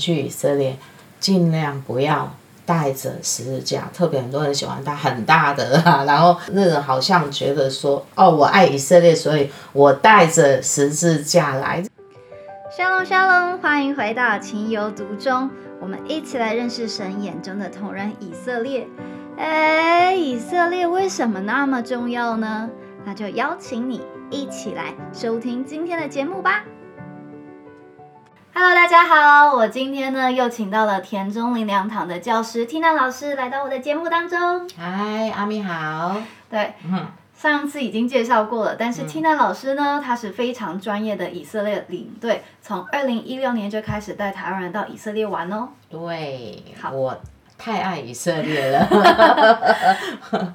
去以色列，尽量不要带着十字架，特别很多人喜欢带很大的啊，然后那种好像觉得说，哦，我爱以色列，所以我带着十字架来。沙龙沙龙，欢迎回到情有独钟，我们一起来认识神眼中的同人以色列。哎，以色列为什么那么重要呢？那就邀请你一起来收听今天的节目吧。Hello，大家好，我今天呢又请到了田中林良堂的教师 Tina 老师来到我的节目当中。嗨，阿咪好。对，嗯，上次已经介绍过了，但是 Tina 老师呢，他是非常专业的以色列领队，从二零一六年就开始带台湾人到以色列玩哦。对，好，我太爱以色列了。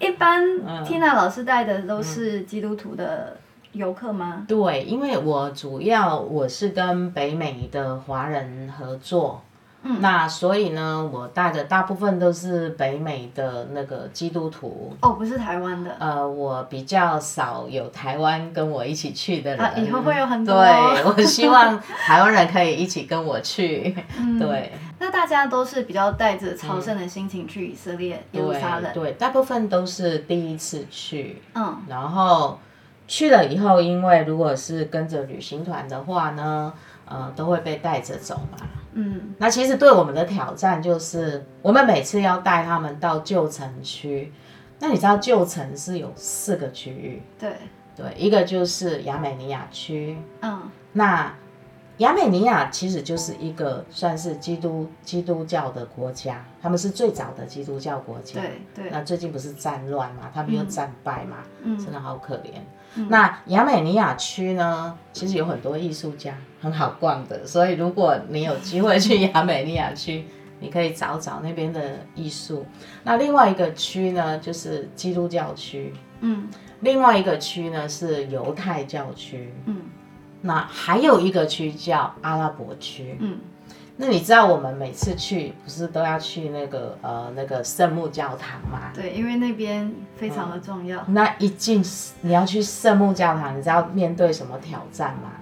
一般 Tina 老师带的都是基督徒的。游客吗？对，因为我主要我是跟北美的华人合作，嗯，那所以呢，我带的大部分都是北美的那个基督徒。哦，不是台湾的。呃，我比较少有台湾跟我一起去的人。啊，以后会有很多。对，我希望台湾人可以一起跟我去。对。那大家都是比较带着朝圣的心情去以色列耶路撒冷。对，大部分都是第一次去。嗯。然后。去了以后，因为如果是跟着旅行团的话呢，呃，都会被带着走嘛。嗯。那其实对我们的挑战就是，我们每次要带他们到旧城区。那你知道旧城是有四个区域？对。对，一个就是亚美尼亚区。嗯。那亚美尼亚其实就是一个算是基督基督教的国家，他们是最早的基督教国家。对对。那最近不是战乱嘛，他们又战败嘛，真的好可怜。那亚美尼亚区呢，其实有很多艺术家，很好逛的。所以如果你有机会去亚美尼亚区，你可以找找那边的艺术。那另外一个区呢，就是基督教区。嗯。另外一个区呢是犹太教区。嗯。那还有一个区叫阿拉伯区。嗯。那你知道我们每次去不是都要去那个呃那个圣母教堂吗？对，因为那边非常的重要。那一进你要去圣母教堂，你知道面对什么挑战吗？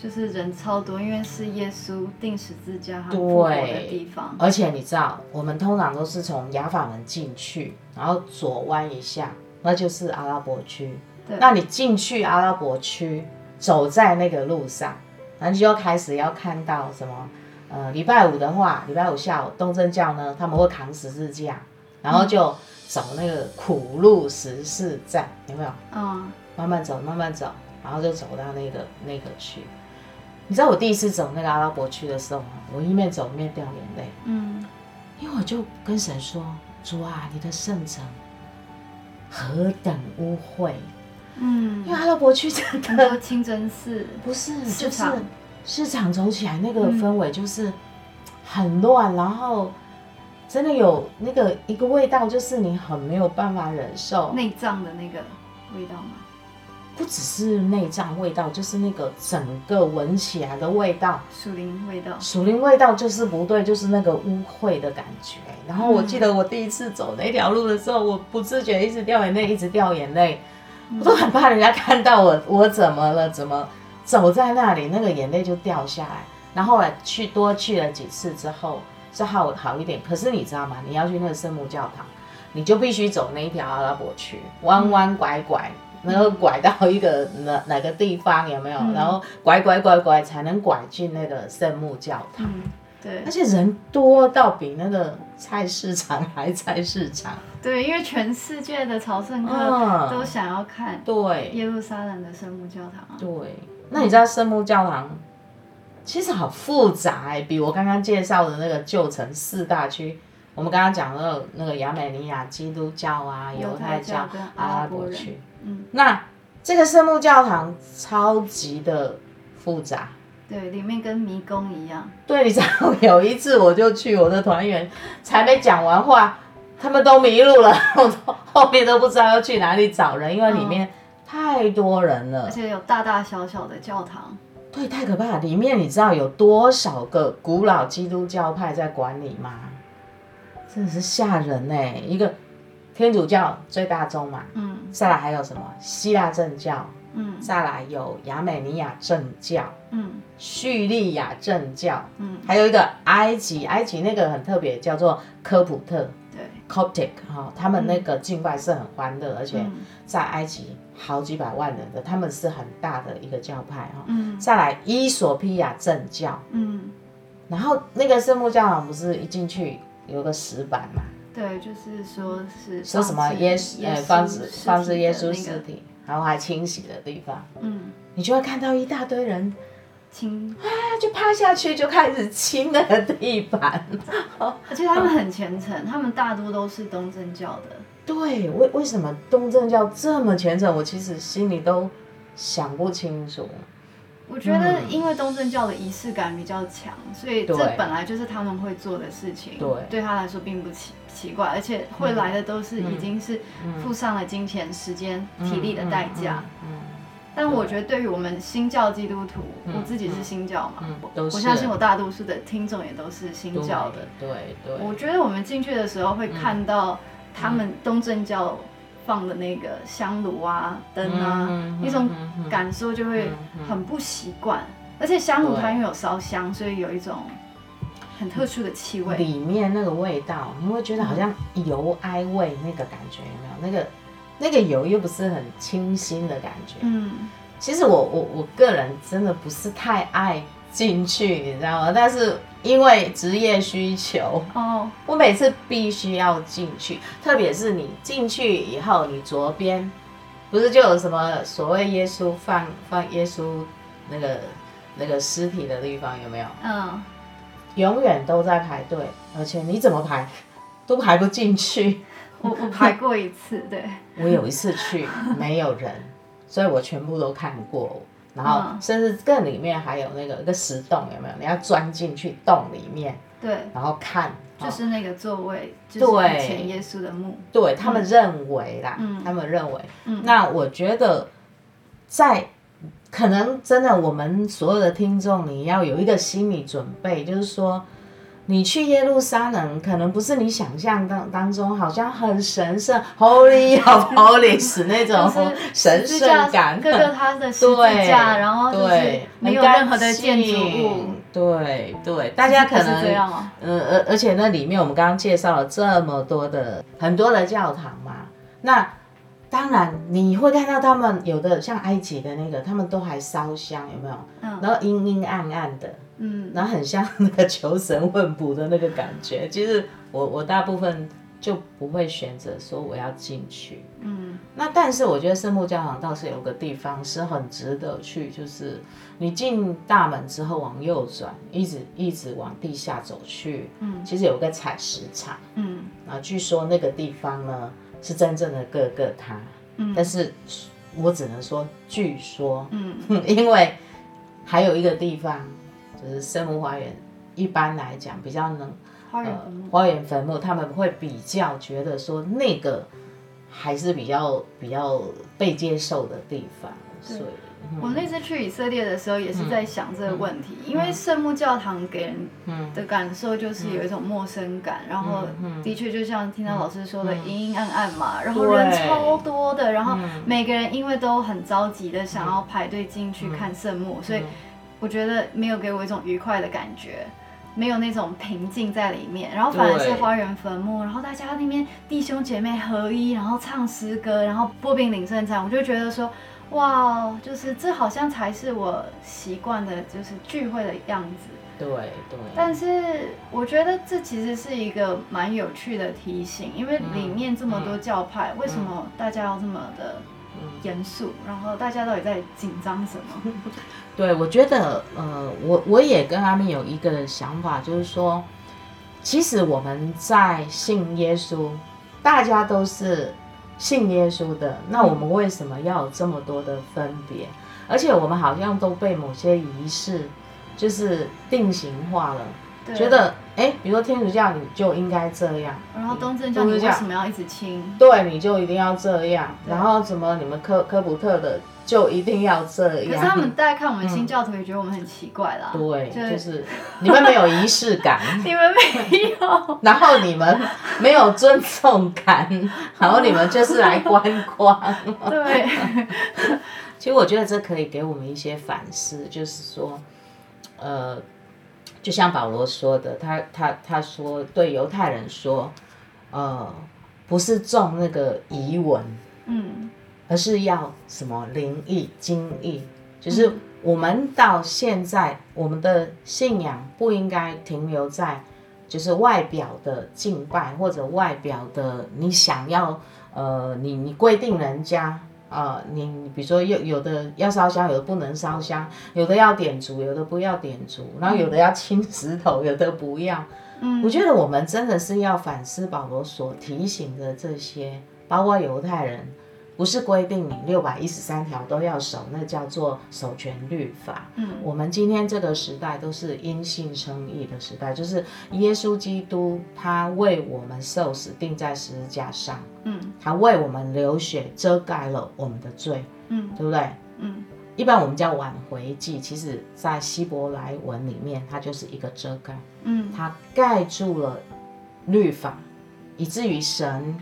就是人超多，因为是耶稣定十字架和复活的地方。而且你知道，我们通常都是从雅法门进去，然后左弯一下，那就是阿拉伯区。那你进去阿拉伯区，走在那个路上，然后就要开始要看到什么？呃，礼拜五的话，礼拜五下午东正教呢，他们会扛十字架，然后就走那个苦路十四站，有没有？嗯。慢慢走，慢慢走，然后就走到那个那个区。你知道我第一次走那个阿拉伯区的时候，我一面走一面掉眼泪。嗯。因为我就跟神说：“主啊，你的圣城何等污秽。”嗯。因为阿拉伯区真的清真寺 不是就是。市场走起来那个氛围就是很乱，然后真的有那个一个味道，就是你很没有办法忍受内脏的那个味道吗？不只是内脏味道，就是那个整个闻起来的味道，属灵味道，属灵味道就是不对，就是那个污秽的感觉。然后我记得我第一次走那条路的时候，我不自觉一直掉眼泪，一直掉眼泪，我都很怕人家看到我，我怎么了？怎么？走在那里，那个眼泪就掉下来。然后来去多去了几次之后，是好好一点。可是你知道吗？你要去那个圣母教堂，你就必须走那一条阿拉伯区，弯弯拐拐，然后拐到一个哪哪个地方有没有？然后拐拐拐拐才能拐进那个圣母教堂。对，而且人多到比那个菜市场还菜市场。对，因为全世界的朝圣客都想要看对。耶路撒冷的圣母教堂。对。那你知道圣母教堂其实好复杂哎，比我刚刚介绍的那个旧城四大区，我们刚刚讲的那个亚美尼亚基督教啊、犹太教、阿拉伯区，嗯，那这个圣母教堂超级的复杂，对，里面跟迷宫一样。对，你知道有一次我就去，我的团员才没讲完话，他们都迷路了，我 后面都不知道要去哪里找人，因为里面。太多人了，而且有大大小小的教堂，对，太可怕了。里面你知道有多少个古老基督教派在管理吗？真的是吓人呢。一个天主教最大宗嘛，嗯，再来还有什么希腊正教，嗯，再来有亚美尼亚正教，嗯，叙利亚正教，嗯，还有一个埃及，埃及那个很特别，叫做科普特，对，Coptic 哈，他们那个敬拜是很欢乐，而且在埃及好几百万人的，他们是很大的一个教派哈，嗯，再来伊索比亚正教，嗯，然后那个圣母教堂不是一进去有个石板嘛？对，就是说是说什么耶稣，呃，放置放置耶稣尸体，然后还清洗的地方，嗯，你就会看到一大堆人清，啊，就趴下去就开始清那个地板，而且他们很虔诚，他们大多都是东正教的。对，为为什么东正教这么虔诚？我其实心里都想不清楚。我觉得，因为东正教的仪式感比较强，所以这本来就是他们会做的事情。对，对他来说并不奇奇怪，而且会来的都是已经是付上了金钱、时间、体力的代价。嗯。但我觉得，对于我们新教基督徒，我自己是新教嘛，我相信我大多数的听众也都是新教的。对对。我觉得我们进去的时候会看到他们东正教。放的那个香炉啊、灯啊，一种感受就会很不习惯。而且香炉它因为有烧香，所以有一种很特殊的气味。里面那个味道，你会觉得好像油哀味那个感觉，有没有？那个那个油又不是很清新的感觉。嗯，其实我我我个人真的不是太爱。进去，你知道吗？但是因为职业需求，哦，我每次必须要进去，特别是你进去以后，你左边不是就有什么所谓耶稣放放耶稣那个那个尸体的地方有没有？嗯，永远都在排队，而且你怎么排都排不进去。我我排过一次，对，我有一次去没有人，所以我全部都看过。然后，甚至更里面还有那个一个石洞，有没有？你要钻进去洞里面，对，然后看，就是那个座位，就是前耶稣的墓。对他们认为啦，他们认为，那我觉得，在可能真的，我们所有的听众，你要有一个心理准备，就是说。你去耶路撒冷，可能不是你想象当当中，好像很神圣，Holy of Holies 那种神圣感，各个他的十字架，然后就是没有任何的建筑物，对对，大家可能，呃而而且那里面我们刚刚介绍了这么多的很多的教堂嘛，那当然你会看到他们有的像埃及的那个，他们都还烧香，有没有？嗯，然后阴阴暗暗的。嗯，然后很像那个求神问卜的那个感觉。其实我我大部分就不会选择说我要进去。嗯，那但是我觉得圣母教堂倒是有个地方是很值得去，就是你进大门之后往右转，一直一直往地下走去。嗯，其实有个采石场。嗯，啊，据说那个地方呢是真正的各个他。嗯，但是我只能说据说。嗯，因为还有一个地方。就是生物花园，一般来讲比较能，呃，花园坟墓他们会比较觉得说那个还是比较比较被接受的地方。所以，我那次去以色列的时候也是在想这个问题，因为圣母教堂给人的感受就是有一种陌生感，然后的确就像听到老师说的阴阴暗暗嘛，然后人超多的，然后每个人因为都很着急的想要排队进去看圣母，所以。我觉得没有给我一种愉快的感觉，没有那种平静在里面，然后反而是花园坟墓，然后大家那边弟兄姐妹合一，然后唱诗歌，然后波饼领圣餐，我就觉得说，哇，就是这好像才是我习惯的，就是聚会的样子。对对。但是我觉得这其实是一个蛮有趣的提醒，因为里面这么多教派，为什么大家要这么的？严肃，然后大家到底在紧张什么？对，我觉得，呃，我我也跟他们有一个想法，就是说，其实我们在信耶稣，大家都是信耶稣的，那我们为什么要有这么多的分别？而且我们好像都被某些仪式就是定型化了。觉得哎，比如说天主教你就应该这样，然后东正教你为什么要一直亲？对，你就一定要这样。然后什么你们科科普特的就一定要这样。可是他们大家看我们新教徒也觉得我们很奇怪啦。对，就是你们没有仪式感，你们没有，然后你们没有尊重感，然后你们就是来观光。对。其实我觉得这可以给我们一些反思，就是说，呃，就像保罗说的，他他他说对犹太人说，呃，不是重那个遗文，嗯，而是要什么灵意、精意，就是我们到现在我们的信仰不应该停留在就是外表的敬拜或者外表的你想要，呃，你你规定人家。啊，你比如说有有的要烧香，有的不能烧香，有的要点烛，有的不要点烛，然后有的要清石头，有的不要。嗯，我觉得我们真的是要反思保罗所提醒的这些，包括犹太人。不是规定你六百一十三条都要守，那叫做守全律法。嗯，我们今天这个时代都是因信称义的时代，就是耶稣基督他为我们受死，钉在十字架上。嗯，他为我们流血，遮盖了我们的罪。嗯，对不对？嗯，一般我们叫挽回祭，其实在希伯来文里面，它就是一个遮盖。嗯，它盖住了律法，以至于神。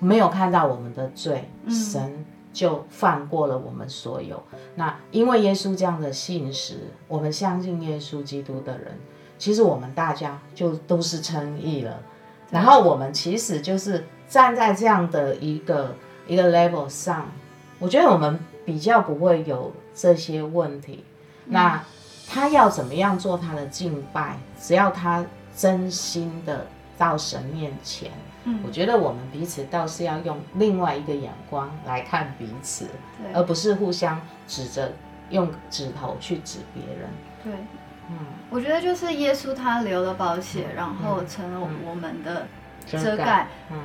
没有看到我们的罪，神就放过了我们所有。那因为耶稣这样的信实，我们相信耶稣基督的人，其实我们大家就都是称义了。然后我们其实就是站在这样的一个一个 level 上，我觉得我们比较不会有这些问题。那他要怎么样做他的敬拜？只要他真心的到神面前。我觉得我们彼此倒是要用另外一个眼光来看彼此，而不是互相指着用指头去指别人。对，嗯，我觉得就是耶稣他流了宝血，然后成了我们的遮盖。嗯。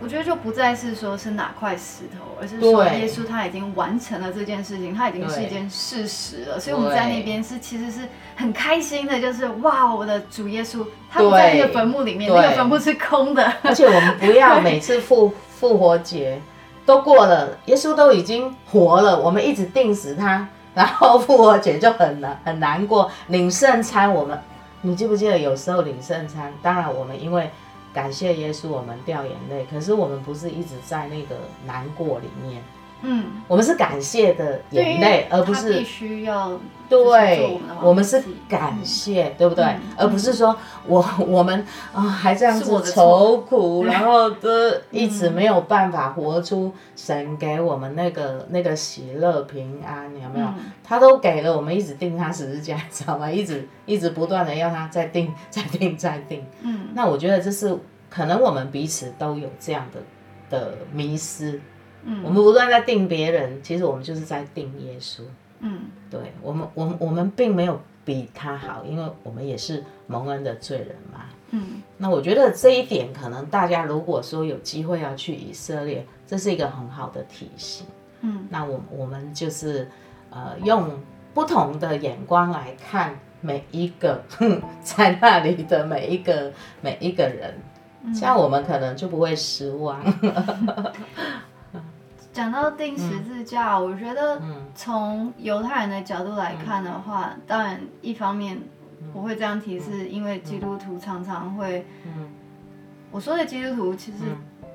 我觉得就不再是说是哪块石头，而是说耶稣他已经完成了这件事情，他已经是一件事实了。所以我们在那边是其实是很开心的，就是哇，我的主耶稣他不在那个坟墓里面，那个坟墓是空的。而且我们不要每次复 复活节都过了，耶稣都已经活了，我们一直定死他，然后复活节就很难 很难过。领圣餐，我们你记不记得有时候领圣餐？当然我们因为。感谢耶稣，我们掉眼泪。可是我们不是一直在那个难过里面，嗯，我们是感谢的眼泪，而不是必须要对，我们是感谢，对不对？而不是说我 我们啊还这样子愁苦，然后都一直没有办法活出神给我们那个那个喜乐平安，有没有？他都给了我们，一直定他十字架，知道吗？一直一直不断的要他再定再定再定，嗯。那我觉得这是可能我们彼此都有这样的的迷失，嗯，我们不断在定别人，其实我们就是在定耶稣，嗯，对我们，我们我们并没有比他好，因为我们也是蒙恩的罪人嘛，嗯，那我觉得这一点可能大家如果说有机会要去以色列，这是一个很好的提醒，嗯，那我我们就是呃用不同的眼光来看。每一个 在那里的每一个每一个人，这样我们可能就不会失望。讲到定十字架，我觉得从犹太人的角度来看的话，当然一方面我会这样提是，因为基督徒常常会，我说的基督徒其实。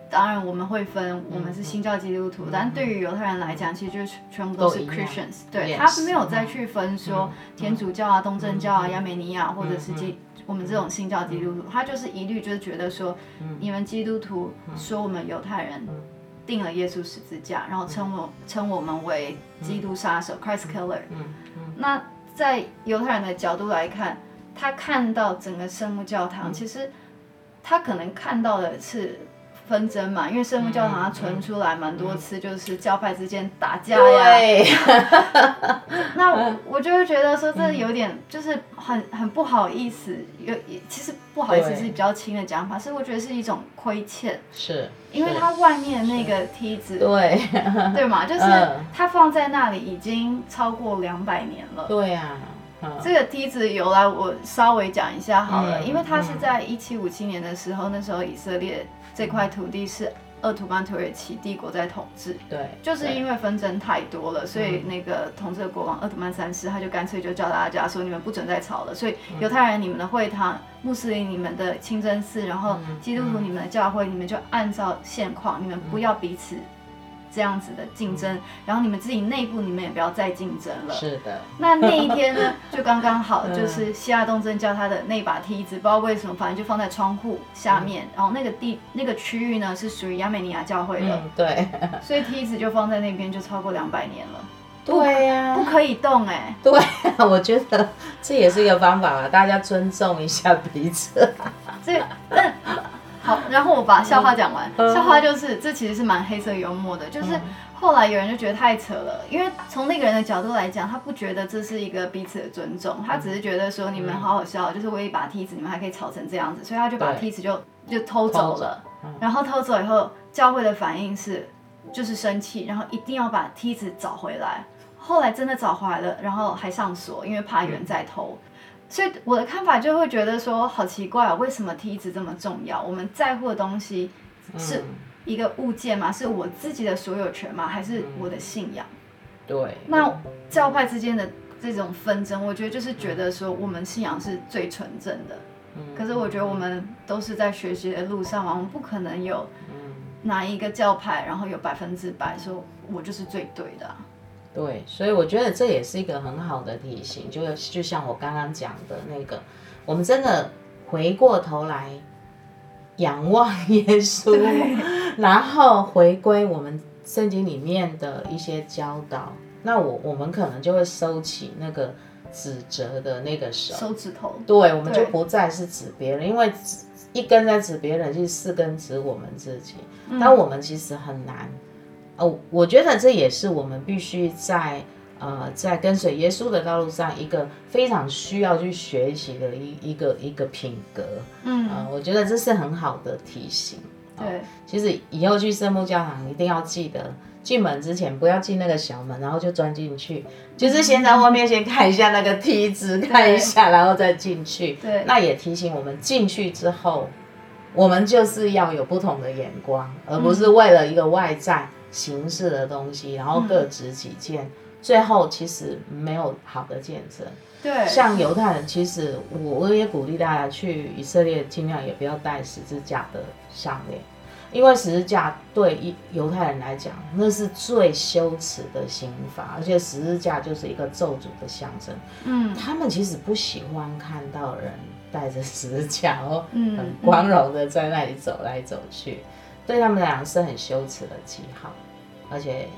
当然，我们会分，我们是新教基督徒，但对于犹太人来讲，其实就是全部都是 Christians，对他没有再去分说天主教啊、东正教啊、亚美尼亚或者是基我们这种新教基督徒，他就是一律就是觉得说，你们基督徒说我们犹太人定了耶稣十字架，然后称我称我们为基督杀手 Christ Killer。那在犹太人的角度来看，他看到整个圣母教堂，其实他可能看到的是。纷争嘛，因为圣母教堂它传出来蛮多次，就是教派之间打架呀。那我我就会觉得说，这有点就是很很不好意思，有其实不好意思是比较轻的讲法，是我觉得是一种亏欠。是，因为它外面那个梯子，对。对嘛，就是它放在那里已经超过两百年了。对呀，这个梯子由来我稍微讲一下好了，因为它是在一七五七年的时候，那时候以色列。这块土地是鄂图曼土耳其帝国在统治，对，就是因为纷争太多了，所以那个统治的国王鄂图曼三世他就干脆就叫大家说，你们不准再吵了。所以犹太人你们的会堂，穆斯林你们的清真寺，然后基督徒你们的教会，你们就按照现况，你们不要彼此。这样子的竞争，然后你们自己内部你们也不要再竞争了。是的。那那一天呢，就刚刚好，就是希腊东正教他的那把梯子，不知道为什么，反正就放在窗户下面，然后那个地那个区域呢是属于亚美尼亚教会的，对，所以梯子就放在那边，就超过两百年了。对呀，不可以动哎。对，我觉得这也是一个方法啊，大家尊重一下彼此。这那好，然后我把笑话讲完。笑话就是这其实是蛮黑色幽默的，就是后来有人就觉得太扯了，因为从那个人的角度来讲，他不觉得这是一个彼此的尊重，他只是觉得说你们好好笑，就是我一把梯子，你们还可以吵成这样子，所以他就把梯子就就偷走了。然后偷走以后，教会的反应是就是生气，然后一定要把梯子找回来。后来真的找回来了，然后还上锁，因为怕有人再偷。所以我的看法就会觉得说，好奇怪啊，为什么梯子这么重要？我们在乎的东西是一个物件吗？是我自己的所有权吗？还是我的信仰？对。那教派之间的这种纷争，我觉得就是觉得说，我们信仰是最纯正的。嗯。可是我觉得我们都是在学习的路上嘛，我们不可能有哪一个教派，然后有百分之百说我就是最对的。对，所以我觉得这也是一个很好的提醒，就就像我刚刚讲的那个，我们真的回过头来仰望耶稣，然后回归我们圣经里面的一些教导，那我我们可能就会收起那个指责的那个手，手指头，对，我们就不再是指别人，因为指一根在指别人，就是四根指我们自己，但我们其实很难。哦，我觉得这也是我们必须在呃在跟随耶稣的道路上一个非常需要去学习的一一个一个品格。嗯，啊，我觉得这是很好的提醒。对，其实以后去圣母教堂一定要记得进门之前不要进那个小门，然后就钻进去，就是先在外面先看一下那个梯子，看一下，然后再进去。对，那也提醒我们进去之后，我们就是要有不同的眼光，而不是为了一个外在。形式的东西，然后各执己见，最后其实没有好的见证。对，像犹太人，其实我我也鼓励大家去以色列，尽量也不要带十字架的项链，因为十字架对一犹太人来讲，那是最羞耻的刑罚，而且十字架就是一个咒诅的象征。嗯，他们其实不喜欢看到人带着十字架哦，很光荣的在那里走来走去。对他们来讲是很羞耻的记号，而且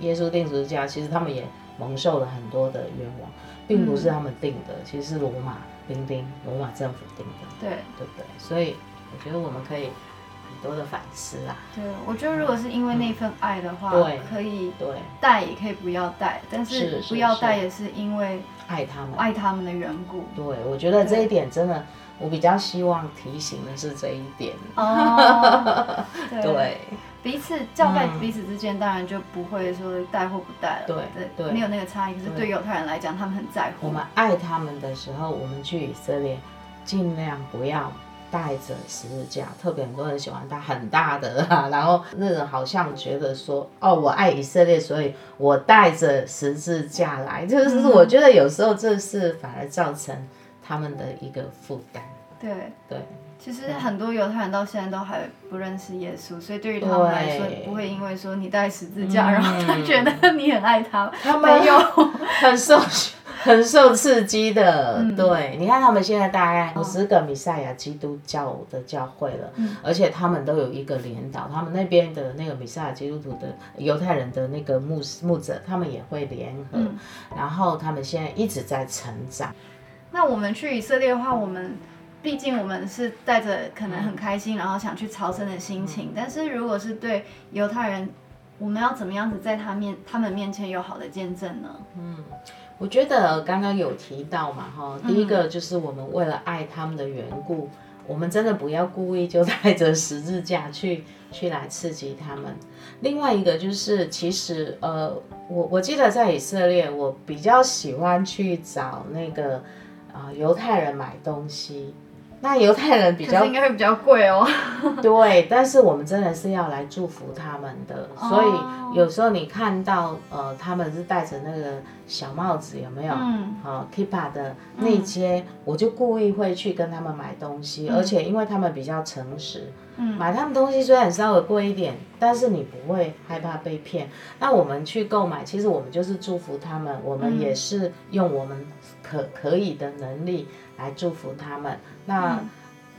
耶稣定十字架，其实他们也蒙受了很多的冤枉，并不是他们定的，其实是罗马兵丁、罗马政府定的，对对不对？所以我觉得我们可以很多的反思啊。对，我觉得如果是因为那份爱的话，对，可以对带也可以不要带，但是不要带也是因为爱他们爱他们的缘故。对，我觉得这一点真的。我比较希望提醒的是这一点。哦，对，彼此教会彼此之间当然就不会说带或不带了。对对，没有那个差异。可是对犹太人来讲，他们很在乎。我们爱他们的时候，我们去以色列，尽量不要带着十字架。特别很多人喜欢带很大的，然后那种好像觉得说，哦，我爱以色列，所以我带着十字架来。就是我觉得有时候这是反而造成。他们的一个负担，对。对，其实很多犹太人到现在都还不认识耶稣，所以对于他们来说，不会因为说你带十字架，然后他觉得你很爱他，他没有。很受很受刺激的。对，你看他们现在大概五十个米赛亚基督教的教会了，而且他们都有一个领导，他们那边的那个米赛亚基督徒的犹太人的那个牧牧者，他们也会联合，然后他们现在一直在成长。那我们去以色列的话，我们毕竟我们是带着可能很开心，然后想去朝圣的心情。但是如果是对犹太人，我们要怎么样子在他面他们面前有好的见证呢？嗯，我觉得刚刚有提到嘛，哈，第一个就是我们为了爱他们的缘故，我们真的不要故意就带着十字架去去来刺激他们。另外一个就是，其实呃，我我记得在以色列，我比较喜欢去找那个。啊，犹太人买东西，那犹太人比较应该会比较贵哦。对，但是我们真的是要来祝福他们的，所以有时候你看到呃，他们是戴着那个小帽子有没有？嗯，好，Kipa 的内街，我就故意会去跟他们买东西，而且因为他们比较诚实，嗯，买他们东西虽然稍微贵一点，但是你不会害怕被骗。那我们去购买，其实我们就是祝福他们，我们也是用我们可可以的能力来祝福他们。那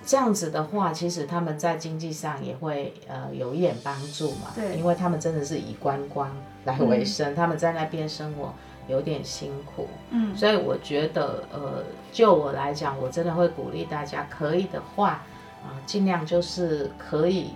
这样子的话，其实他们在经济上也会呃有一点帮助嘛，对，因为他们真的是以观光来为生，他们在那边生活。有点辛苦，嗯，所以我觉得，呃，就我来讲，我真的会鼓励大家，可以的话，啊，尽量就是可以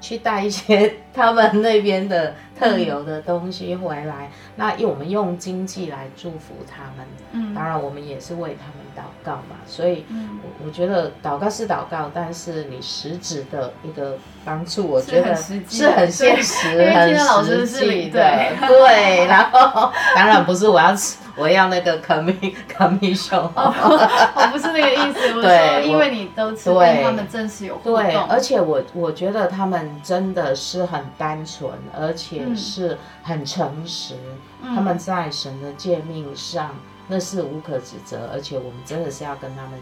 去带一些 他们那边的特有的东西回来。那用我们用经济来祝福他们，嗯，当然我们也是为他们祷告嘛。所以，我我觉得祷告是祷告，但是你实质的一个帮助，我觉得是很现实、很实际的。对，然后当然不是我要吃，我要那个 commission commission，我不是那个意思。对，因为你都吃，跟他们正式有互动。对，而且我我觉得他们真的是很单纯，而且是很诚实。他们在神的诫命上，那是无可指责，而且我们真的是要跟他们，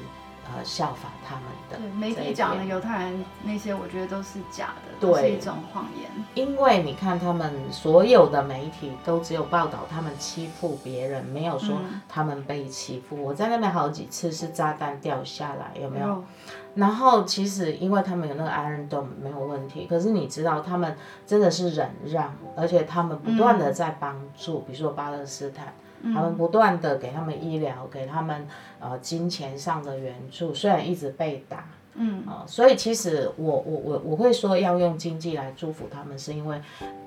呃，效仿他们的。对，媒体讲的犹太人那些，我觉得都是假的，都是一种谎言。因为你看，他们所有的媒体都只有报道他们欺负别人，没有说他们被欺负。我在那边好几次是炸弹掉下来，有没有？然后其实，因为他们有那个 Iron Dome 没有问题，可是你知道，他们真的是忍让，而且他们不断的在帮助，比如说巴勒斯坦，他们不断的给他们医疗，给他们呃金钱上的援助，虽然一直被打，嗯啊，所以其实我我我我会说要用经济来祝福他们，是因为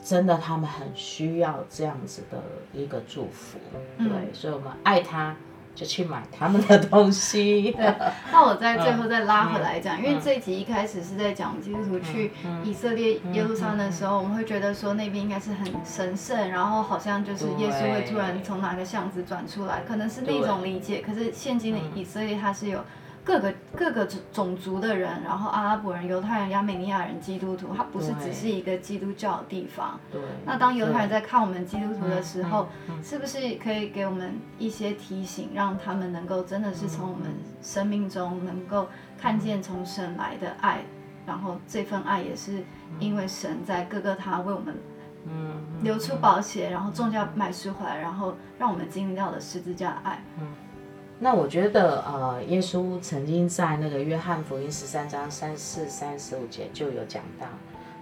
真的他们很需要这样子的一个祝福，对，所以我们爱他。就去买他们的东西。对，那我在最后再拉回来讲，因为这一集一开始是在讲基督徒去以色列耶路撒冷的时候，我们会觉得说那边应该是很神圣，然后好像就是耶稣会突然从哪个巷子转出来，可能是那种理解。可是现今的以色列它是有。各个各个种族的人，然后阿拉伯人、犹太人、亚美尼亚人、基督徒，它不是只是一个基督教的地方。对。那当犹太人在看我们基督徒的时候，是不是可以给我们一些提醒，让他们能够真的是从我们生命中能够看见从神来的爱，然后这份爱也是因为神在各个他为我们嗯流出宝血，然后重价买赎回来，然后让我们经历到的十字架的爱。那我觉得，呃，耶稣曾经在那个约翰福音十三章三四三十五节就有讲到，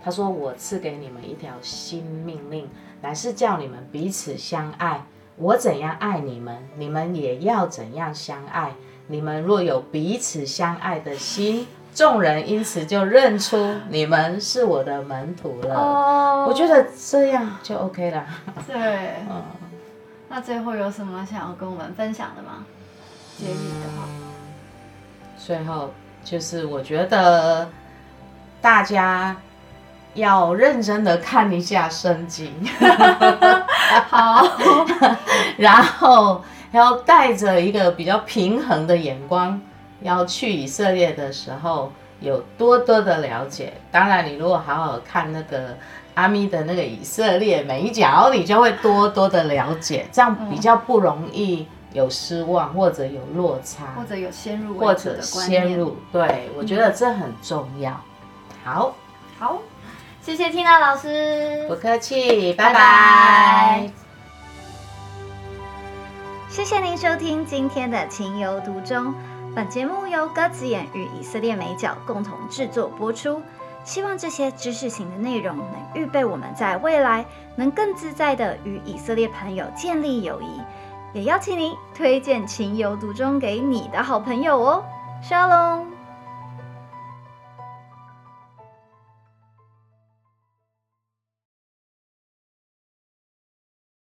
他说：“我赐给你们一条新命令，乃是叫你们彼此相爱。我怎样爱你们，你们也要怎样相爱。你们若有彼此相爱的心，众人因此就认出你们是我的门徒了。”哦，我觉得这样就 OK 了。对，嗯，那最后有什么想要跟我们分享的吗？结语的话，最后就是我觉得大家要认真的看一下圣经，好，然后要带着一个比较平衡的眼光，要去以色列的时候有多多的了解。当然，你如果好好看那个阿咪的那个以色列每一角，你就会多多的了解，这样比较不容易。有失望，或者有落差，或者有先入或者先入，对我觉得这很重要。好，好，谢谢缇娜老师，不客气，拜拜。谢谢您收听今天的情有独钟，本节目由鸽子眼与以色列美角共同制作播出。希望这些知识型的内容能预备我们在未来能更自在的与以色列朋友建立友谊。也邀请您推荐《情有独钟》给你的好朋友哦，沙龙。